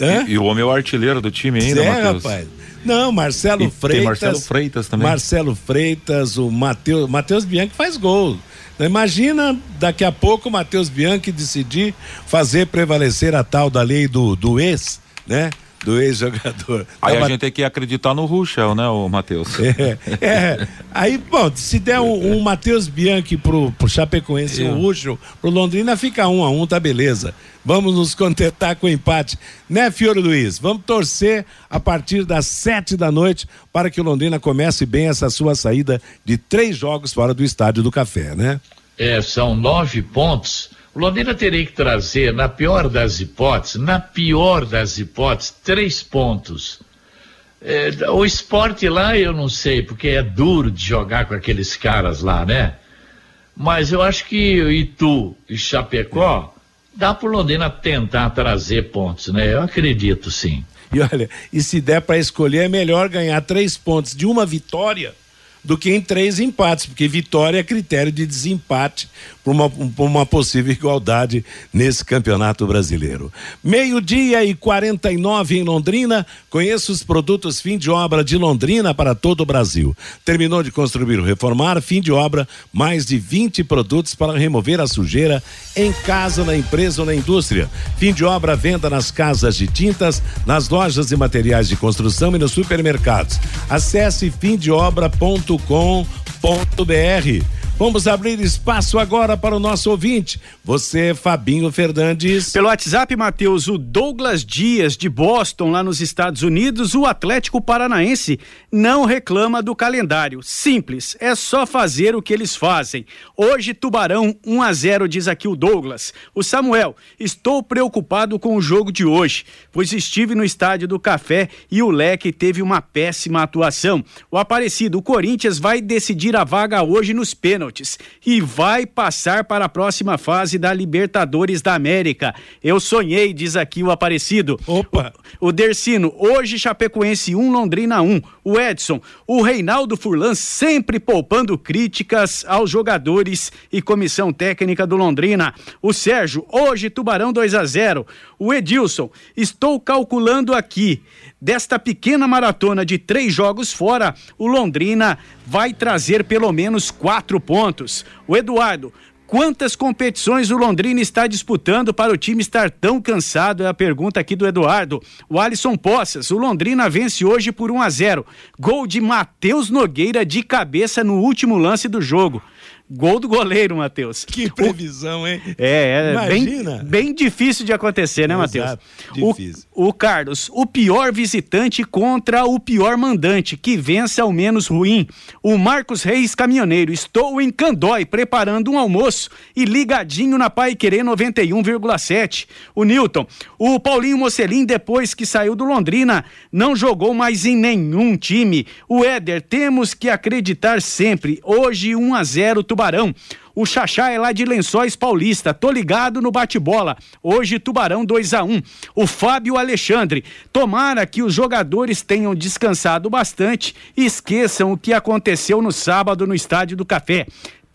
e, e, o homem é o artilheiro do time ainda, é, Matheus. rapaz. Não, Marcelo e Freitas. Tem Marcelo Freitas também. Marcelo Freitas, o Matheus. Matheus Bianchi faz gol. Imagina daqui a pouco o Matheus Bianchi decidir fazer prevalecer a tal da lei do, do ex, né? Do ex-jogador. Aí Tava... a gente tem que acreditar no Ruschel, né, o Matheus? <laughs> É, é, Aí, bom, se der um, um Matheus Bianchi pro, pro Chapecoense e é. um Ruschel, pro Londrina fica um a um, tá beleza. Vamos nos contentar com o empate, né, Fiore Luiz? Vamos torcer a partir das sete da noite para que o Londrina comece bem essa sua saída de três jogos fora do Estádio do Café, né? É, são nove pontos o Londrina teria que trazer, na pior das hipóteses, na pior das hipóteses, três pontos. É, o esporte lá eu não sei, porque é duro de jogar com aqueles caras lá, né? Mas eu acho que Itu e Chapecó dá para o Londrina tentar trazer pontos, né? Eu acredito sim. E olha, e se der para escolher, é melhor ganhar três pontos de uma vitória do que em três empates, porque vitória é critério de desempate para uma, uma possível igualdade nesse campeonato brasileiro. Meio-dia e 49 em Londrina. Conheça os produtos fim de obra de Londrina para todo o Brasil. Terminou de construir ou reformar, fim de obra, mais de 20 produtos para remover a sujeira em casa, na empresa ou na indústria. Fim de obra, venda nas casas de tintas, nas lojas de materiais de construção e nos supermercados. Acesse fimdeobra.com www.fabinho.com.br. Vamos abrir espaço agora para o nosso ouvinte. Você, Fabinho Fernandes. Pelo WhatsApp, Matheus, o Douglas Dias, de Boston, lá nos Estados Unidos, o Atlético Paranaense não reclama do calendário. Simples, é só fazer o que eles fazem. Hoje, Tubarão 1 a 0 diz aqui o Douglas. O Samuel, estou preocupado com o jogo de hoje, pois estive no estádio do Café e o Leque teve uma péssima atuação. O Aparecido, o Corinthians vai decidir a vaga hoje nos pênaltis pênaltis e vai passar para a próxima fase da Libertadores da América. Eu sonhei, diz aqui o Aparecido. Opa! O, o Dercino, hoje Chapecoense 1, Londrina 1. O Edson, o Reinaldo Furlan sempre poupando críticas aos jogadores e comissão técnica do Londrina. O Sérgio, hoje Tubarão 2 a 0. O Edilson, estou calculando aqui. Desta pequena maratona de três jogos fora, o Londrina vai trazer pelo menos quatro pontos. O Eduardo, Quantas competições o Londrina está disputando para o time estar tão cansado? É a pergunta aqui do Eduardo. O Alisson Poças, o Londrina vence hoje por 1 a 0. Gol de Matheus Nogueira de cabeça no último lance do jogo. Gol do goleiro, Matheus. Que previsão, hein? É, é bem, bem difícil de acontecer, né, Matheus? Difícil. O, o Carlos, o pior visitante contra o pior mandante, que vence ao menos ruim. O Marcos Reis Caminhoneiro, estou em Candói preparando um almoço e ligadinho na Pai Querer 91,7. O Newton, o Paulinho Mocelin, depois que saiu do Londrina, não jogou mais em nenhum time. O Éder, temos que acreditar sempre. Hoje 1 a 0 Tubarão. O Xaxá é lá de Lençóis Paulista. Tô ligado no bate-bola. Hoje, Tubarão 2 a 1 O Fábio Alexandre. Tomara que os jogadores tenham descansado bastante e esqueçam o que aconteceu no sábado no Estádio do Café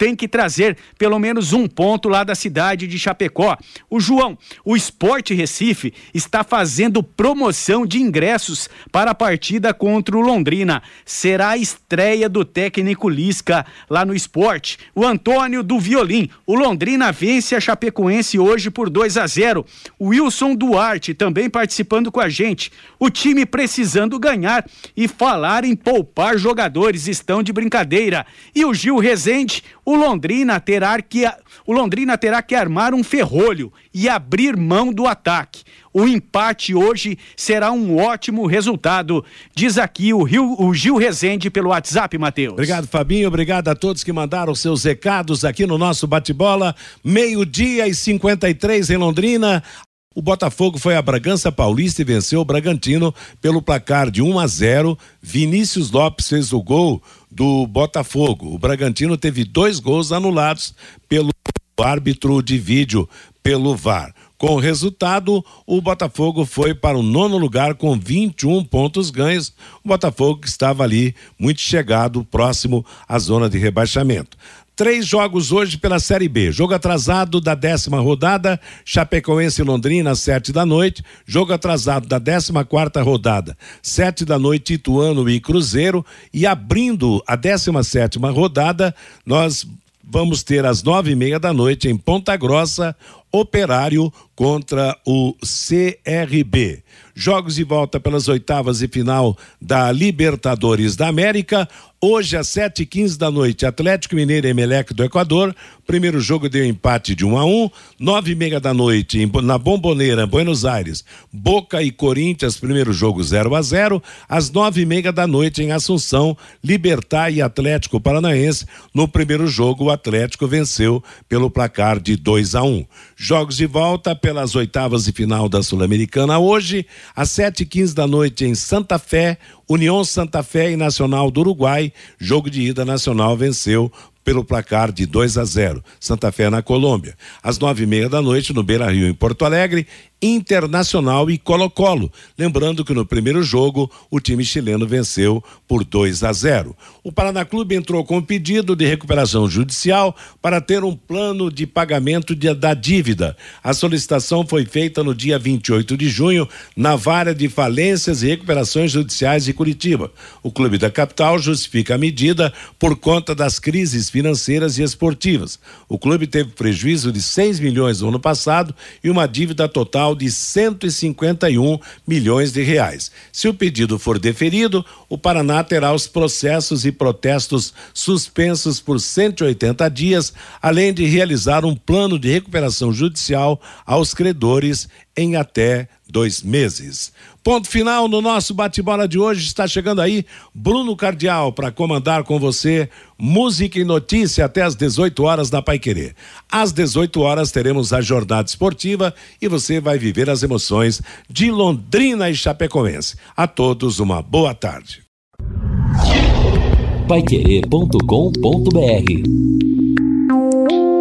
tem que trazer pelo menos um ponto lá da cidade de Chapecó. O João, o Esporte Recife está fazendo promoção de ingressos para a partida contra o Londrina. Será a estreia do técnico Lisca lá no esporte. O Antônio do Violim, o Londrina vence a Chapecoense hoje por 2 a 0. O Wilson Duarte também participando com a gente. O time precisando ganhar e falar em poupar jogadores estão de brincadeira. E o Gil Rezende, o o Londrina terá que o Londrina terá que armar um ferrolho e abrir mão do ataque. O empate hoje será um ótimo resultado, diz aqui o, Rio, o Gil Rezende pelo WhatsApp, Matheus. Obrigado, Fabinho. Obrigado a todos que mandaram seus recados aqui no nosso bate-bola. Meio-dia e 53 em Londrina. O Botafogo foi a Bragança Paulista e venceu o Bragantino pelo placar de 1 a 0. Vinícius Lopes fez o gol do Botafogo. O Bragantino teve dois gols anulados pelo árbitro de vídeo pelo VAR. Com o resultado, o Botafogo foi para o nono lugar com 21 pontos ganhos. O Botafogo que estava ali muito chegado, próximo à zona de rebaixamento. Três jogos hoje pela Série B. Jogo atrasado da décima rodada, Chapecoense e Londrina, sete da noite. Jogo atrasado da décima quarta rodada, sete da noite, Ituano e Cruzeiro. E abrindo a décima sétima rodada, nós vamos ter às nove e meia da noite em Ponta Grossa, Operário contra o CRB. Jogos de volta pelas oitavas e final da Libertadores da América. Hoje, às sete e quinze da noite, Atlético Mineiro e Emelec do Equador. Primeiro jogo deu empate de um a um. Nove e meia da noite, na Bomboneira, Buenos Aires, Boca e Corinthians, primeiro jogo 0 a 0 Às nove e meia da noite, em Assunção, Libertar e Atlético Paranaense. No primeiro jogo, o Atlético venceu pelo placar de 2 a 1 um. Jogos de volta pelas oitavas de final da Sul-Americana hoje, às sete e quinze da noite em Santa Fé, União Santa Fé e Nacional do Uruguai. Jogo de ida nacional venceu pelo placar de 2 a 0. Santa Fé na Colômbia. Às nove e meia da noite, no Beira Rio, em Porto Alegre, Internacional e Colo-Colo. Lembrando que no primeiro jogo o time chileno venceu por 2 a 0. O Paraná Clube entrou com um pedido de recuperação judicial para ter um plano de pagamento de, da dívida. A solicitação foi feita no dia 28 de junho na vara de falências e recuperações judiciais de Curitiba. O clube da capital justifica a medida por conta das crises financeiras e esportivas. O clube teve prejuízo de 6 milhões no ano passado e uma dívida total de 151 milhões de reais. Se o pedido for deferido, o Paraná terá os processos e protestos suspensos por 180 dias, além de realizar um plano de recuperação judicial aos credores em até dois meses. Ponto final no nosso bate-bola de hoje. Está chegando aí Bruno Cardial para comandar com você música e notícia até às 18 horas na Pai Querer. Às 18 horas teremos a jornada esportiva e você vai viver as emoções de Londrina e Chapecoense. A todos uma boa tarde. Paiquerê.com.br